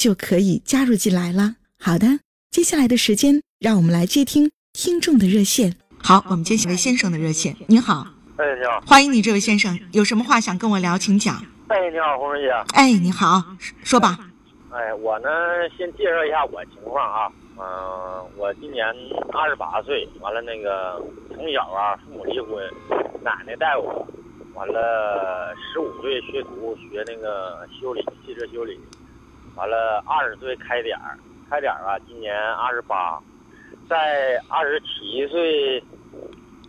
就可以加入进来了。好的，接下来的时间，让我们来接听听众的热线。好，我们接下来先生的热线。您好，哎，你好，欢迎你，这位先生，有什么话想跟我聊，请讲。哎，你好，红瑞姐。哎，你好，说吧。哎，我呢，先介绍一下我情况啊。嗯，我今年二十八岁，完了那个从小啊，父母离婚，奶奶带我，完了十五岁学徒学那个修理汽车修理。完了，二十岁开点儿，开点儿啊！今年二十八，在二十七岁，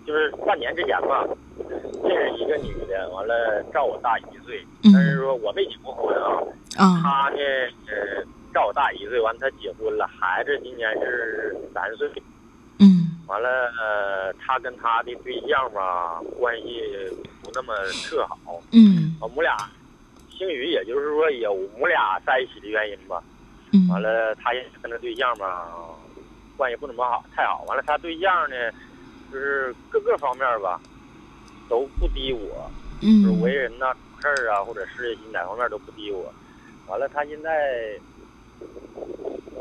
就是半年之前吧，认识一个女的，完了照我大一岁，但是说我没结过婚啊。啊。她呢，呃，照我大一岁，完她结婚了，孩子今年是三岁。嗯。完了，呃，她跟她的对象吧，关系不那么特好。嗯。我们俩。兴许也就是说有我们俩在一起的原因吧，完了他也跟他对象吧，关系不怎么好，太好。完了他对象呢，就是各个方面吧，都不低我，就是为人呐、事儿啊或者事业心哪方面都不低我。完了他现在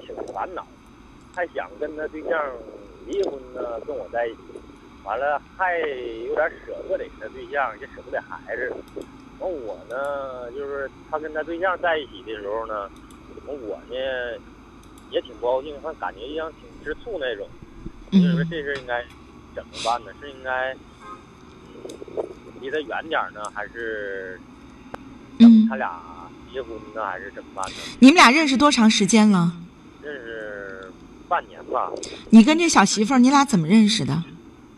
挺烦恼，还想跟他对象离婚呢，跟我在一起。完了还有点舍不得他对象，也舍不得孩子。完我呢，就是他跟他对象在一起的时候呢，完我呢也挺不高兴，他感觉像挺吃醋那种。所以说这事应该怎么办呢？是应该离他远点呢，还是等他俩结婚呢，还是怎么办呢？你们俩认识多长时间了？认识半年吧。你跟这小媳妇儿，你俩怎么认识的？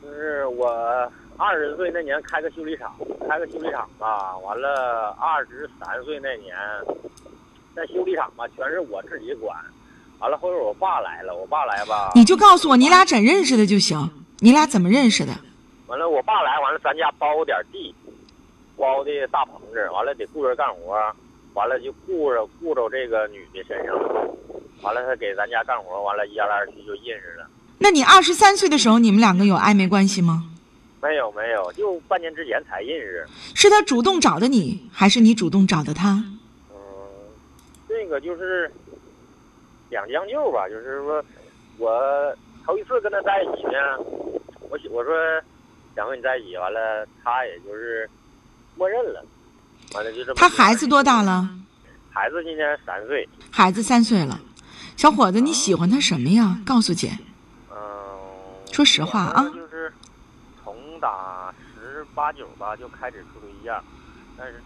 就是我。二十岁那年开个修理厂，开个修理厂吧，完了二十三岁那年，在修理厂吧，全是我自己管。完了后边我爸来了，我爸来吧，你就告诉我你俩怎认识的就行。你俩怎么认识的？完了我爸来，完了咱家包点地，包的大棚子，完了得雇人干活，完了就雇着雇着这个女的身上，完了他给咱家干活，完了一来二去就认识了。那你二十三岁的时候，你们两个有暧昧关系吗？没有没有，就半年之前才认识。是他主动找的你，还是你主动找的他？嗯，这个就是两将就吧。就是说，我头一次跟他在一起呢，我我说想和你在一起，完了他也就是默认了，完了就这么。他孩子多大了？孩子今年三岁。孩子三岁了，小伙子，你喜欢他什么呀？告诉姐。嗯。说实话啊。打十八九吧就开始处对象，但是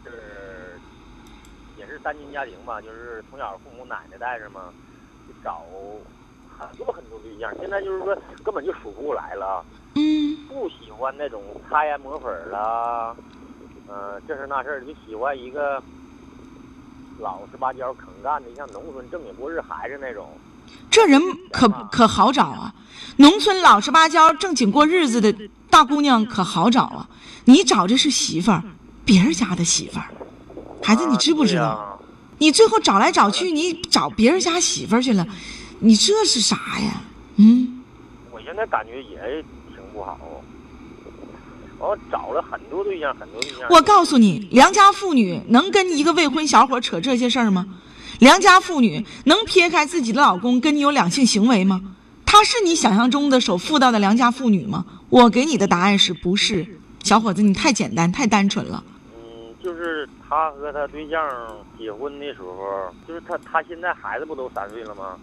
也是单亲家庭吧，就是从小父母奶奶带着嘛，就找很多很多对象。现在就是说根本就数不过来了。嗯。不喜欢那种擦烟抹粉啦，嗯，这事那事就喜欢一个老实巴交、肯干的，像农村正经过日孩子那种。这人可可好找啊！农村老实巴交、正经过日子的大姑娘可好找啊！你找的是媳妇儿，别人家的媳妇儿，孩子，你知不知道？你最后找来找去，你找别人家媳妇儿去了，你这是啥呀？嗯。我现在感觉也挺不好。我找了很多对象，很多对象。我告诉你，良家妇女能跟一个未婚小伙扯这些事儿吗？良家妇女能撇开自己的老公跟你有两性行为吗？她是你想象中的守妇道的良家妇女吗？我给你的答案是不是？小伙子，你太简单太单纯了。嗯，就是他和他对象结婚的时候，就是他他现在孩子不都三岁了吗？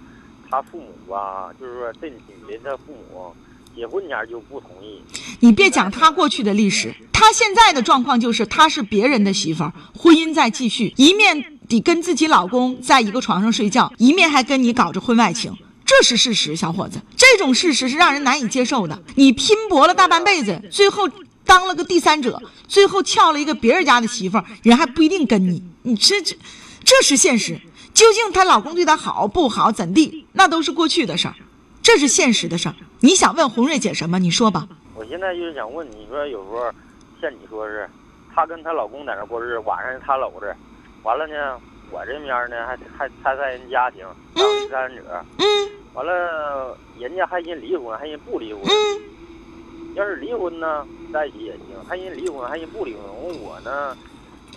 他父母吧，就是说这女的他父母结婚前就不同意。你别讲他过去的历史，他现在的状况就是他是别人的媳妇儿，婚姻在继续，一面得跟自己老公在一个床上睡觉，一面还跟你搞着婚外情，这是事实，小伙子。这种事实是让人难以接受的。你拼搏了大半辈子，最后当了个第三者，最后撬了一个别人家的媳妇儿，人还不一定跟你，你这这，这是现实。究竟她老公对她好不好怎地，那都是过去的事儿，这是现实的事儿。你想问红瑞姐什么？你说吧。我现在就是想问你说，有时候像你说是，她跟她老公在那过日子，晚上她搂着，完了呢，我这边呢还还拆散人家庭，当第三者。嗯。完了，人家还人离婚，还人不离婚。嗯。要是离婚呢，在一起也行；还人离婚，还人不离婚。我呢，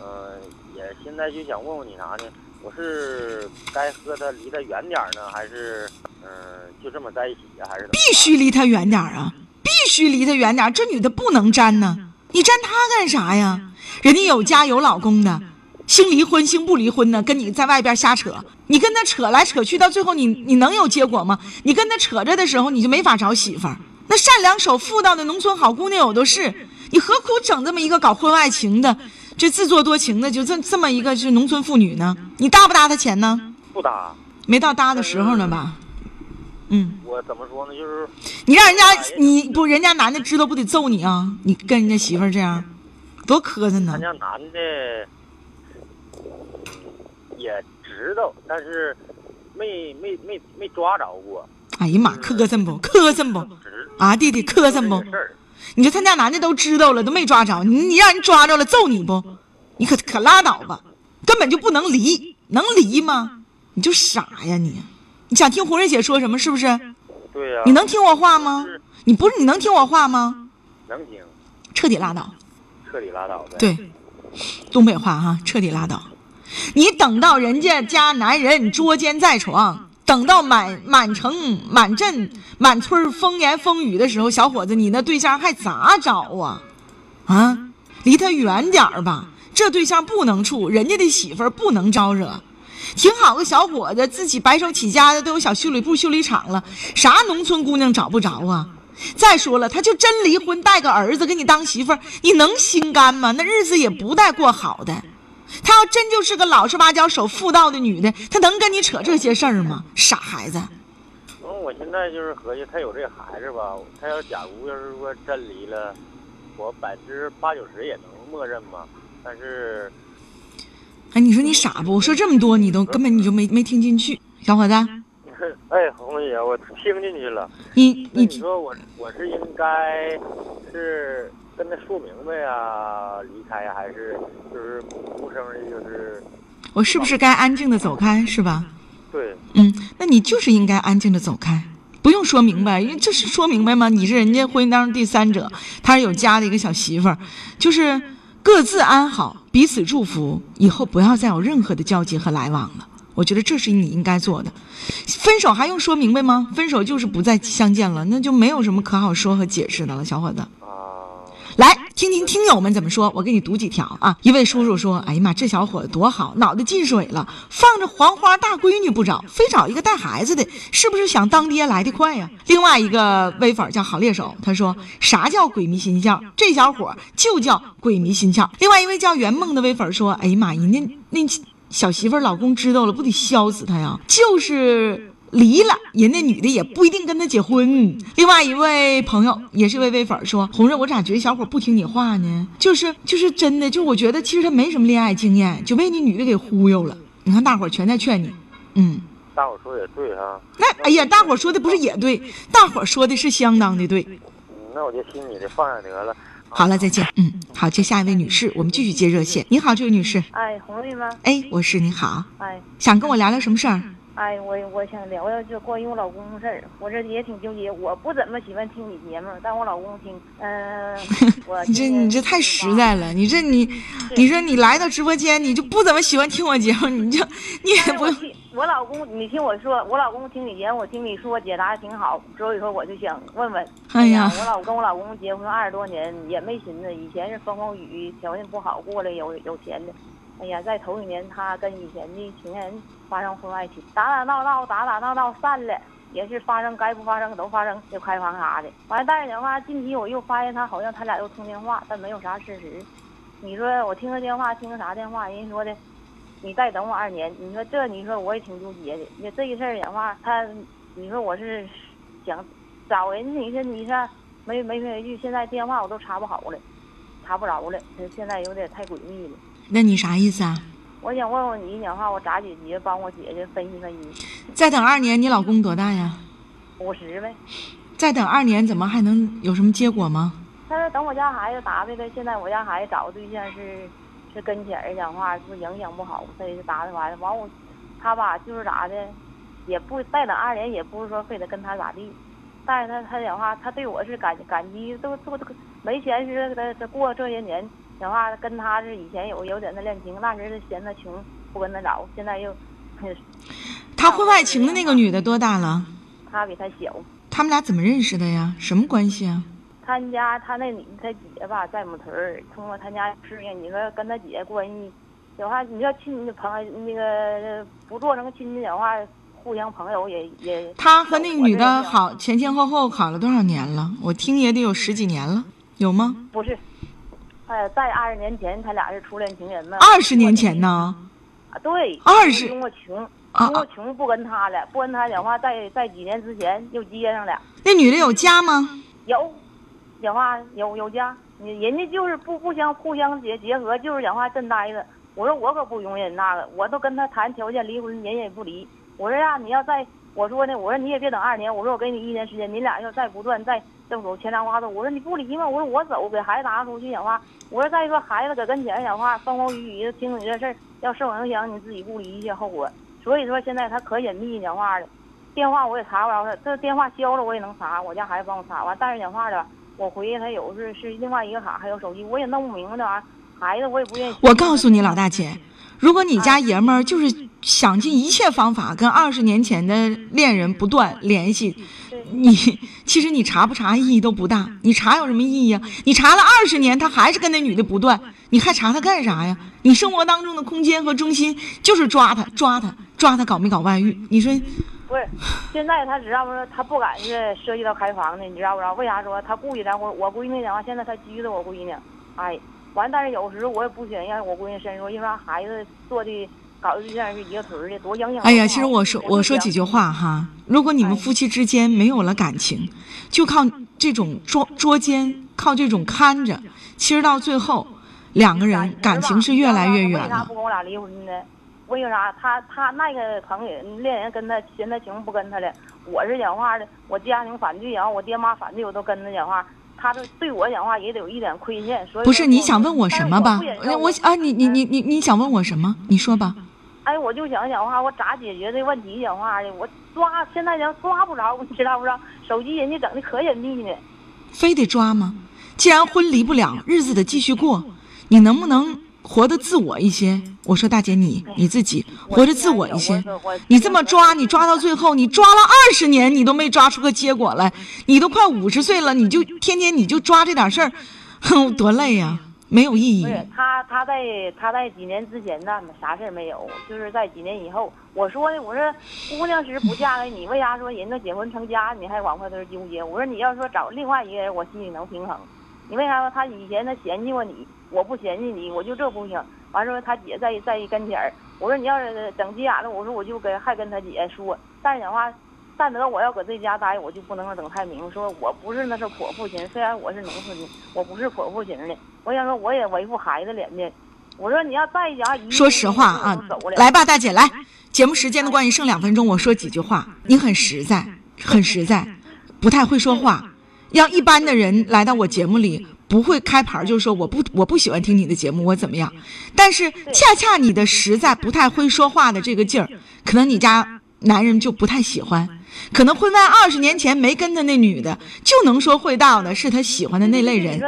嗯，也现在就想问问你啥呢？我是该和他离他远点呢，还是嗯就这么在一起呀？还是必须离他远点啊！必须离他远点，这女的不能沾呢。你沾她干啥呀？人家有家有老公的，兴离婚兴不离婚呢？跟你在外边瞎扯，你跟他扯来扯去，到最后你你能有结果吗？你跟他扯着的时候，你就没法找媳妇儿。那善良守妇道的农村好姑娘有的是，你何苦整这么一个搞婚外情的？这自作多情的，就这这么一个是农村妇女呢？你搭不搭他钱呢？不搭，没到搭的时候呢吧？嗯。我怎么说呢？就是你让人家你不人家男的知道不得揍你啊？你跟人家媳妇儿这样，多磕碜呢。人家男的也知道，但是没没没没抓着过。哎呀妈，磕碜不？磕碜不？啊，弟弟磕碜不？你说他家男的都知道了，都没抓着你，你让人抓着了揍你不？你可可拉倒吧，根本就不能离，能离吗？你就傻呀你！你想听红瑞姐说什么是不是？对呀。你能听我话吗？你不是你能听我话吗？能听。彻底拉倒。彻底拉倒呗。对，东北话哈，彻底拉倒。你等到人家家男人捉奸在床。等到满满城、满镇、满村风言风语的时候，小伙子，你那对象还咋找啊？啊，离他远点儿吧，这对象不能处，人家的媳妇儿不能招惹。挺好个小伙子，自己白手起家的，都有小修理部、修理厂了，啥农村姑娘找不着啊？再说了，他就真离婚，带个儿子给你当媳妇儿，你能心甘吗？那日子也不带过好的。她要真就是个老实巴交、守妇道的女的，她能跟你扯这些事儿吗？傻孩子。嗯，我现在就是合计，她有这孩子吧，她要假如要是说真离了，我百分之八九十也能默认嘛。但是，哎，你说你傻不？我说这么多，你都根本你就没没听进去，小伙子。哎，红姐，我听进去了。你你你说我我是应该是。跟他说明白呀，离开呀，还是就是无声的，就是我是不是该安静的走开，是吧？对，嗯，那你就是应该安静的走开，不用说明白，因为这是说明白吗？你是人家婚姻当中第三者，他是有家的一个小媳妇儿，就是各自安好，彼此祝福，以后不要再有任何的交集和来往了。我觉得这是你应该做的。分手还用说明白吗？分手就是不再相见了，那就没有什么可好说和解释的了，小伙子。来听听听友们怎么说，我给你读几条啊。一位叔叔说：“哎呀妈，这小伙子多好，脑袋进水了，放着黄花大闺女不找，非找一个带孩子的，是不是想当爹来得快呀？”另外一个微粉叫好猎手，他说：“啥叫鬼迷心窍？这小伙就叫鬼迷心窍。”另外一位叫圆梦的微粉说：“哎呀妈，人家那小媳妇老公知道了，不得削死他呀？就是。”离了，人那女的也不一定跟他结婚。另外一位朋友也是微微粉说：“红润，我咋觉得小伙不听你话呢？就是就是真的，就我觉得其实他没什么恋爱经验，就被那女的给忽悠了。你看大伙全在劝你，嗯，大伙说也对哈。那哎呀，大伙说的不是也对，大伙说的是相当的对。那我就听你的，放下得了。好了，再见。嗯，好，接下一位女士，我们继续接热线。你好，这位女士。哎，红润吗？哎，我是。你好。哎，想跟我聊聊什么事儿？哎，我我想聊聊就关于我老公的事儿，我这也挺纠结。我不怎么喜欢听你节目，但我老公听。嗯，我你这你这太实在了，你这你，你说你来到直播间，你就不怎么喜欢听我节目，你就你也不。我老公，你听我说，我老公听你节目，我听你说解答挺好，所以说我就想问问。哎呀，我老跟我老公结婚二十多年，也没寻思，以前是风风雨雨，条件不好，过来有有钱的。哎呀，在头一年他跟以前的情人发生婚外情，打打闹闹，打打闹闹散了，也是发生该不发生都发生，就开房啥的。完了，但是的话，近期我又发现他好像他俩又通电话，但没有啥事实。你说我听个电话，听个啥电话？人家说的，你再等我二年。你说这，你说我也挺纠结的。你说这一事儿的话，他，你说我是想找人，你说你说没没没句，现在电话我都查不好了，查不着了。现在有点太诡秘了。那你啥意思啊？我想问问你，讲话我咋解决？帮我姐姐分析分析。再等二年，你老公多大呀？五十呗。再等二年，怎么还能有什么结果吗？他说等我家孩子答对了，现在我家孩子找个对象是是跟前儿讲话，是影响不好，所以就答的完了。完我他吧就是咋的，也不再等二年，也不是说非得跟他咋地。但是他他讲话，他对我是感感激，都都都没钱似的。他过这些年讲话跟他是以前有有点那恋情，那时嫌他穷不跟他找，现在又他婚外情的那个女的多大了？他比他小。他们俩怎么认识的呀？什么关系啊？他家他那女他姐吧在木屯儿，通过他家事业，你说跟他姐关系，的话你要亲朋友那个不做成亲戚的话，互相朋友也也。他和那女的好前前后后好了多少年了？我听也得有十几年了，有吗？不是，呃，在二十年前他俩是初恋情人呢。二十年前呢？啊，对。二十。因为穷，因为穷不跟他了，不跟他讲话，在在几年之前又接上了。那女的有家吗？有。讲话有有家，你人家就是不不相互相结结合，就是讲话真呆着。我说我可不容忍那个，我都跟他谈条件离婚，人也不离。我说呀，你要再我说呢，我说你也别等二年，我说我给你一年时间，你俩要再不断再动手牵肠挂肚，我说你不离吗？我说我走，给孩子拿出去讲话。我说再说孩子搁跟前讲话，风风雨雨的听你这事儿，要受影响，你自己不理一些后果。所以说现在他可隐秘讲话了，电话我也查不着他，这电话消了我也能查，我家孩子帮我查完，但是讲话的。我回去他有是是另外一个卡，还有手机，我也弄不明白那玩意儿。孩子我也不愿意。我告诉你老大姐，如果你家爷们儿就是想尽一切方法跟二十年前的恋人不断联系，你其实你查不查意义都不大。你查有什么意义啊？你查了二十年，他还是跟那女的不断，你还查他干啥呀？你生活当中的空间和中心就是抓他，抓他，抓他搞没搞外遇？你说？不是，现在他知道不？他不敢是涉及到开房的，你知道不知道？为啥说他故意咱我我闺女的话，现在他拘着我闺女，哎，完，但是有时我也不想让我闺女深入，因为孩子做的搞的对象是一个屯的，多影响。哎呀，其实我说我说几句话哈，如果你们夫妻之间没有了感情，就靠这种捉捉奸，靠这种看着，其实到最后，两个人感情是越来越远了。为啥不跟我俩离婚呢？为啥他他那个朋友恋人跟他嫌他情不跟他了？我是讲话的，我家庭反对，然后我爹妈反对，我都跟他讲话。他这对我讲话也得有一点亏欠。所以不是你想问我什么吧？我啊，你你你你你想问我什么？你说吧。哎，我就想讲话，我咋解决这问题？讲话的，我抓现在人抓不着，你知道不知道？手机人家整的可隐秘呢。非得抓吗？既然婚离不了，日子得继续过，你能不能？活得自我一些，我说大姐你你自己活得自我一些，你这么抓，你抓到最后，你抓了二十年，你都没抓出个结果来，你都快五十岁了，你就天天你就抓这点事儿，哼，多累呀，没有意义。他他在他在几年之前呢，啥事儿没有，就是在几年以后，我说的我说姑娘是不嫁给你，为啥说人都结婚成家，你还往外头纠结？我说你要说找另外一个人，我心里能平衡。你为啥说他以前他嫌弃过你？我不嫌弃你，我就这不行。完说他姐在在一跟前儿，我说你要是整急眼了，我说我就跟还跟他姐说。但是讲话，但得我要搁这家待，我就不能整太明。说我不是那是泼妇型，虽然我是农村的，我不是泼妇型的。我想说，我也维护孩子脸面。我说你要再讲，说实话啊，来吧，大姐来。节目时间的关系，剩两分钟，我说几句话。你很实在，很实在，不太会说话。让一般的人来到我节目里，不会开盘就说我不我不喜欢听你的节目，我怎么样？但是恰恰你的实在不太会说话的这个劲儿，可能你家男人就不太喜欢。可能婚外二十年前没跟他那女的，就能说会道的是他喜欢的那类人。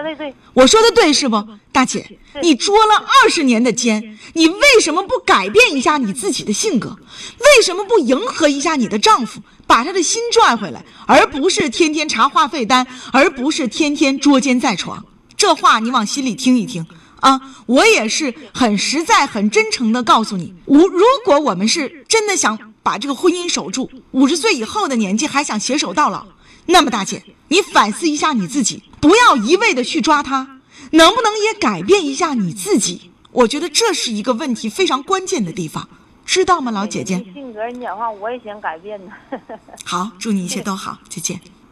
我说的对是不，大姐？你捉了二十年的奸，你为什么不改变一下你自己的性格？为什么不迎合一下你的丈夫，把他的心拽回来，而不是天天查话费单，而不是天天捉奸在床？这话你往心里听一听啊，我也是很实在、很真诚的告诉你，无如果我们是真的想把这个婚姻守住，五十岁以后的年纪还想携手到老，那么大姐，你反思一下你自己，不要一味的去抓他，能不能也改变一下你自己？我觉得这是一个问题非常关键的地方，知道吗，老姐姐？性格，你讲话我也想改变呢。好，祝你一切都好，再见。